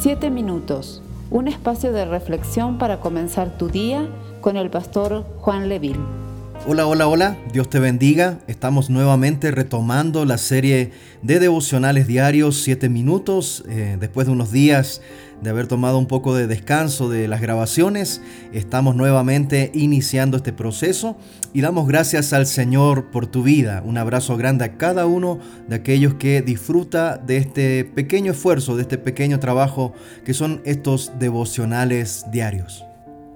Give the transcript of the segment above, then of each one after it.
Siete minutos, un espacio de reflexión para comenzar tu día con el pastor Juan Leville. Hola, hola, hola, Dios te bendiga. Estamos nuevamente retomando la serie de devocionales diarios, siete minutos, eh, después de unos días de haber tomado un poco de descanso de las grabaciones, estamos nuevamente iniciando este proceso y damos gracias al Señor por tu vida. Un abrazo grande a cada uno de aquellos que disfruta de este pequeño esfuerzo, de este pequeño trabajo que son estos devocionales diarios.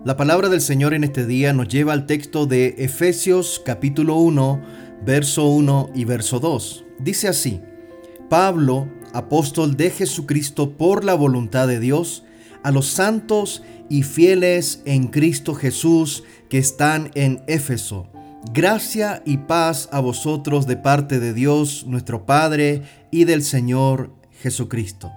La palabra del Señor en este día nos lleva al texto de Efesios capítulo 1, verso 1 y verso 2. Dice así, Pablo, apóstol de Jesucristo por la voluntad de Dios, a los santos y fieles en Cristo Jesús que están en Éfeso. Gracia y paz a vosotros de parte de Dios nuestro Padre y del Señor Jesucristo.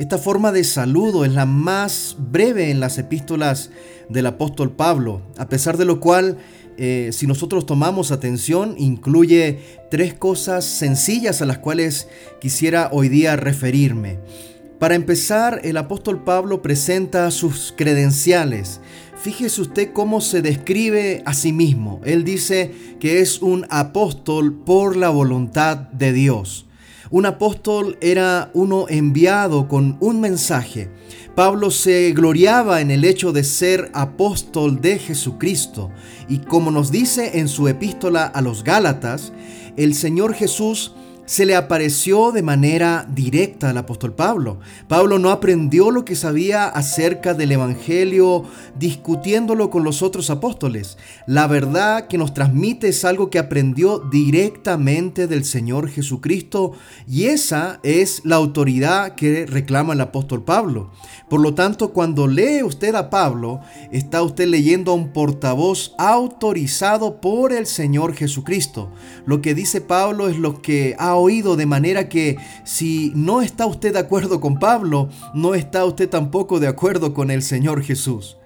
Esta forma de saludo es la más breve en las epístolas del apóstol Pablo, a pesar de lo cual eh, si nosotros tomamos atención, incluye tres cosas sencillas a las cuales quisiera hoy día referirme. Para empezar, el apóstol Pablo presenta sus credenciales. Fíjese usted cómo se describe a sí mismo. Él dice que es un apóstol por la voluntad de Dios. Un apóstol era uno enviado con un mensaje. Pablo se gloriaba en el hecho de ser apóstol de Jesucristo y como nos dice en su epístola a los Gálatas, el Señor Jesús se le apareció de manera directa al apóstol Pablo. Pablo no aprendió lo que sabía acerca del Evangelio discutiéndolo con los otros apóstoles. La verdad que nos transmite es algo que aprendió directamente del Señor Jesucristo y esa es la autoridad que reclama el apóstol Pablo. Por lo tanto, cuando lee usted a Pablo, está usted leyendo a un portavoz autorizado por el Señor Jesucristo. Lo que dice Pablo es lo que ha oído, de manera que si no está usted de acuerdo con Pablo, no está usted tampoco de acuerdo con el Señor Jesús.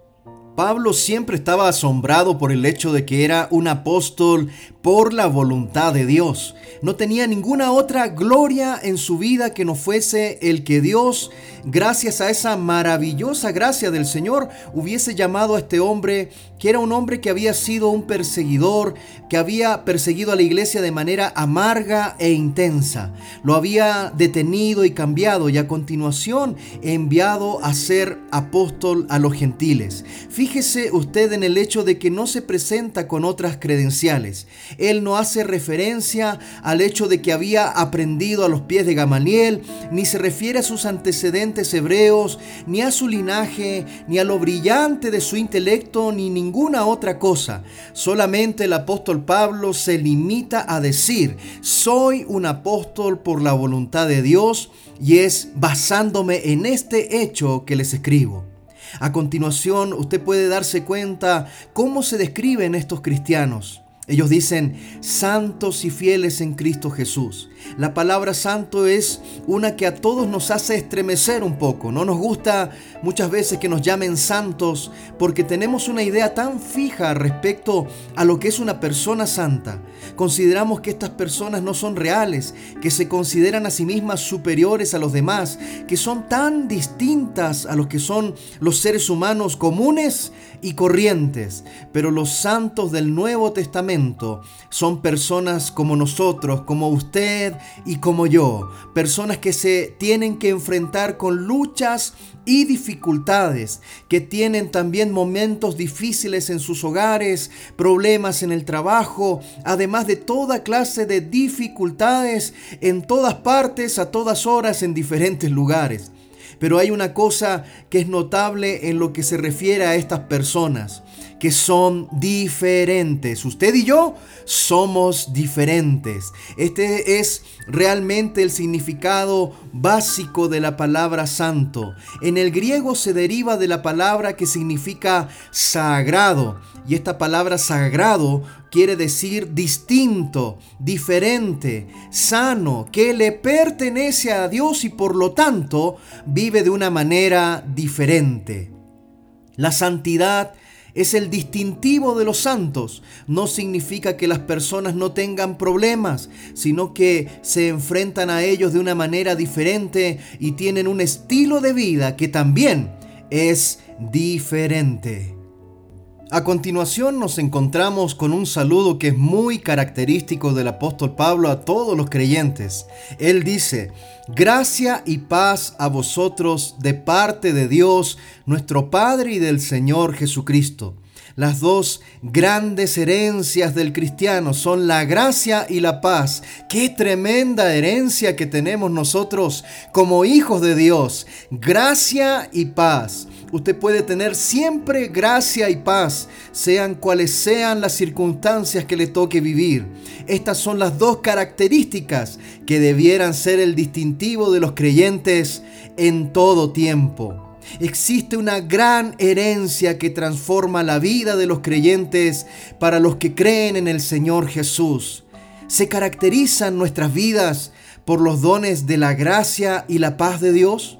Pablo siempre estaba asombrado por el hecho de que era un apóstol por la voluntad de Dios. No tenía ninguna otra gloria en su vida que no fuese el que Dios, gracias a esa maravillosa gracia del Señor, hubiese llamado a este hombre, era un hombre que había sido un perseguidor, que había perseguido a la iglesia de manera amarga e intensa. Lo había detenido y cambiado y a continuación enviado a ser apóstol a los gentiles. Fíjese usted en el hecho de que no se presenta con otras credenciales. Él no hace referencia al hecho de que había aprendido a los pies de Gamaliel, ni se refiere a sus antecedentes hebreos, ni a su linaje, ni a lo brillante de su intelecto, ni ninguna otra cosa. Solamente el apóstol Pablo se limita a decir, soy un apóstol por la voluntad de Dios, y es basándome en este hecho que les escribo. A continuación, usted puede darse cuenta cómo se describen estos cristianos. Ellos dicen santos y fieles en Cristo Jesús. La palabra santo es una que a todos nos hace estremecer un poco. No nos gusta muchas veces que nos llamen santos porque tenemos una idea tan fija respecto a lo que es una persona santa. Consideramos que estas personas no son reales, que se consideran a sí mismas superiores a los demás, que son tan distintas a los que son los seres humanos comunes y corrientes. Pero los santos del Nuevo Testamento son personas como nosotros, como usted y como yo, personas que se tienen que enfrentar con luchas y dificultades, que tienen también momentos difíciles en sus hogares, problemas en el trabajo, además de toda clase de dificultades en todas partes, a todas horas, en diferentes lugares. Pero hay una cosa que es notable en lo que se refiere a estas personas que son diferentes. Usted y yo somos diferentes. Este es realmente el significado básico de la palabra santo. En el griego se deriva de la palabra que significa sagrado. Y esta palabra sagrado quiere decir distinto, diferente, sano, que le pertenece a Dios y por lo tanto vive de una manera diferente. La santidad es el distintivo de los santos. No significa que las personas no tengan problemas, sino que se enfrentan a ellos de una manera diferente y tienen un estilo de vida que también es diferente. A continuación nos encontramos con un saludo que es muy característico del apóstol Pablo a todos los creyentes. Él dice, gracia y paz a vosotros de parte de Dios, nuestro Padre y del Señor Jesucristo. Las dos grandes herencias del cristiano son la gracia y la paz. Qué tremenda herencia que tenemos nosotros como hijos de Dios. Gracia y paz. Usted puede tener siempre gracia y paz, sean cuales sean las circunstancias que le toque vivir. Estas son las dos características que debieran ser el distintivo de los creyentes en todo tiempo. Existe una gran herencia que transforma la vida de los creyentes para los que creen en el Señor Jesús. ¿Se caracterizan nuestras vidas por los dones de la gracia y la paz de Dios?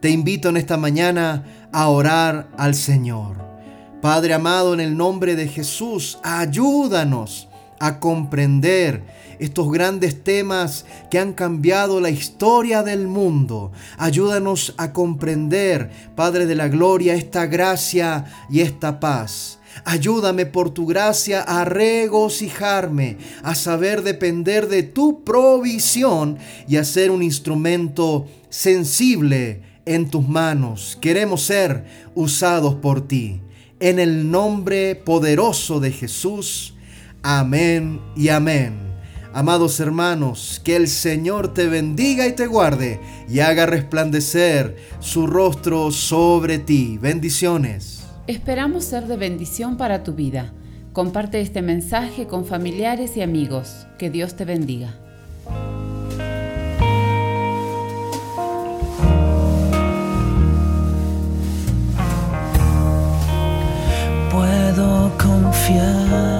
Te invito en esta mañana a orar al Señor. Padre amado, en el nombre de Jesús, ayúdanos a comprender estos grandes temas que han cambiado la historia del mundo. Ayúdanos a comprender, Padre de la Gloria, esta gracia y esta paz. Ayúdame por tu gracia a regocijarme, a saber depender de tu provisión y a ser un instrumento sensible en tus manos. Queremos ser usados por ti. En el nombre poderoso de Jesús. Amén y amén. Amados hermanos, que el Señor te bendiga y te guarde y haga resplandecer su rostro sobre ti. Bendiciones. Esperamos ser de bendición para tu vida. Comparte este mensaje con familiares y amigos. Que Dios te bendiga. confiar.